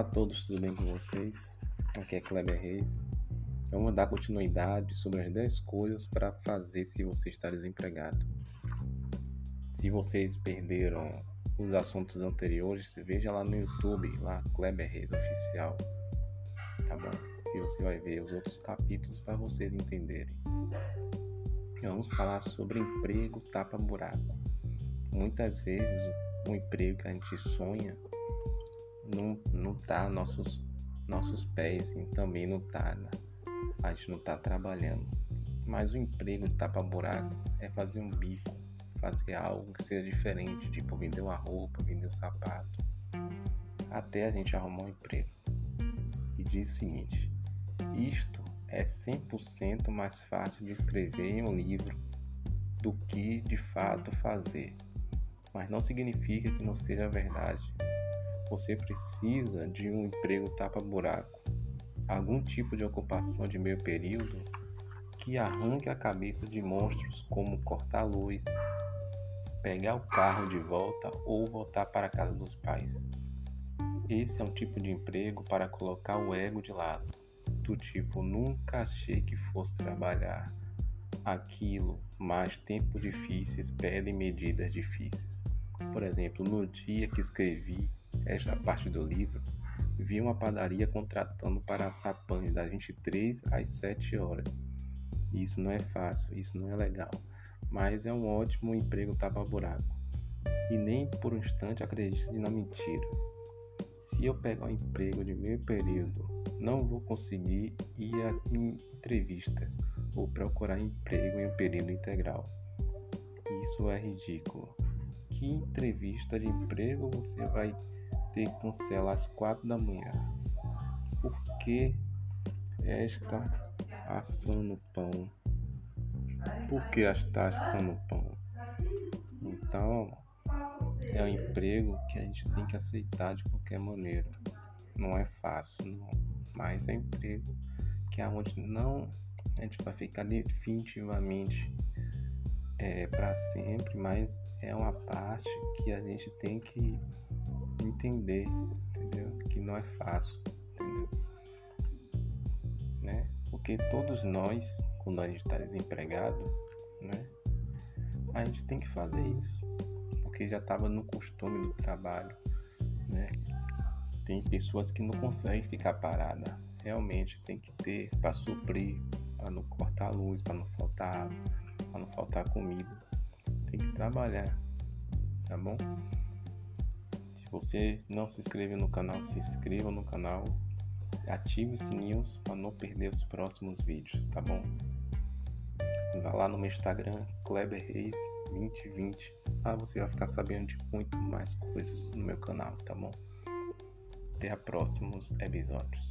Olá a todos, tudo bem com vocês? Aqui é Kleber Reis. Vamos dar continuidade sobre as 10 coisas para fazer se você está desempregado. Se vocês perderam os assuntos anteriores, veja lá no YouTube, lá Kleber Reis Oficial, tá bom? E você vai ver os outros capítulos para vocês entenderem. Vamos falar sobre emprego tapa-buraco. Muitas vezes o emprego que a gente sonha não, não tá nossos, nossos pés e também não tá, né? a gente não tá trabalhando. Mas o emprego tapa-buraco é fazer um bico, fazer algo que seja diferente, tipo vender uma roupa, vender um sapato, até a gente arrumar um emprego. E diz o seguinte: isto é 100% mais fácil de escrever em um livro do que de fato fazer. Mas não significa que não seja verdade você precisa de um emprego tapa-buraco, algum tipo de ocupação de meio período que arranque a cabeça de monstros como cortar luz, pegar o carro de volta ou voltar para a casa dos pais. Esse é um tipo de emprego para colocar o ego de lado, do tipo nunca achei que fosse trabalhar aquilo, mas tempos difíceis pedem medidas difíceis. Por exemplo, no dia que escrevi esta parte do livro, vi uma padaria contratando para assar pães das 23 às 7 horas. Isso não é fácil, isso não é legal, mas é um ótimo emprego tapa-buraco. E nem por um instante acredite na mentira. Se eu pegar um emprego de meio período, não vou conseguir ir a entrevistas ou procurar emprego em um período integral. Isso é ridículo. Que entrevista de emprego você vai ter cancela às quatro da manhã. Por que esta assando pão? Por que está assando pão? Então, é um emprego que a gente tem que aceitar de qualquer maneira. Não é fácil, não. Mas é um emprego que é onde não a gente vai ficar definitivamente é, para sempre, mas é uma parte que a gente tem que entender, entendeu? Que não é fácil, entendeu? Né? Porque todos nós, quando a gente está desempregado, né? A gente tem que fazer isso, porque já estava no costume do trabalho, né? Tem pessoas que não conseguem ficar parada. Realmente tem que ter para suprir, para não cortar a luz, para não faltar água, para não faltar comida. Tem que trabalhar, tá bom? você não se inscreveu no canal, se inscreva no canal, ative os sininhos para não perder os próximos vídeos, tá bom? Vá lá no meu Instagram, Kleber Reis 2020, lá você vai ficar sabendo de muito mais coisas no meu canal, tá bom? Até a próximos episódios.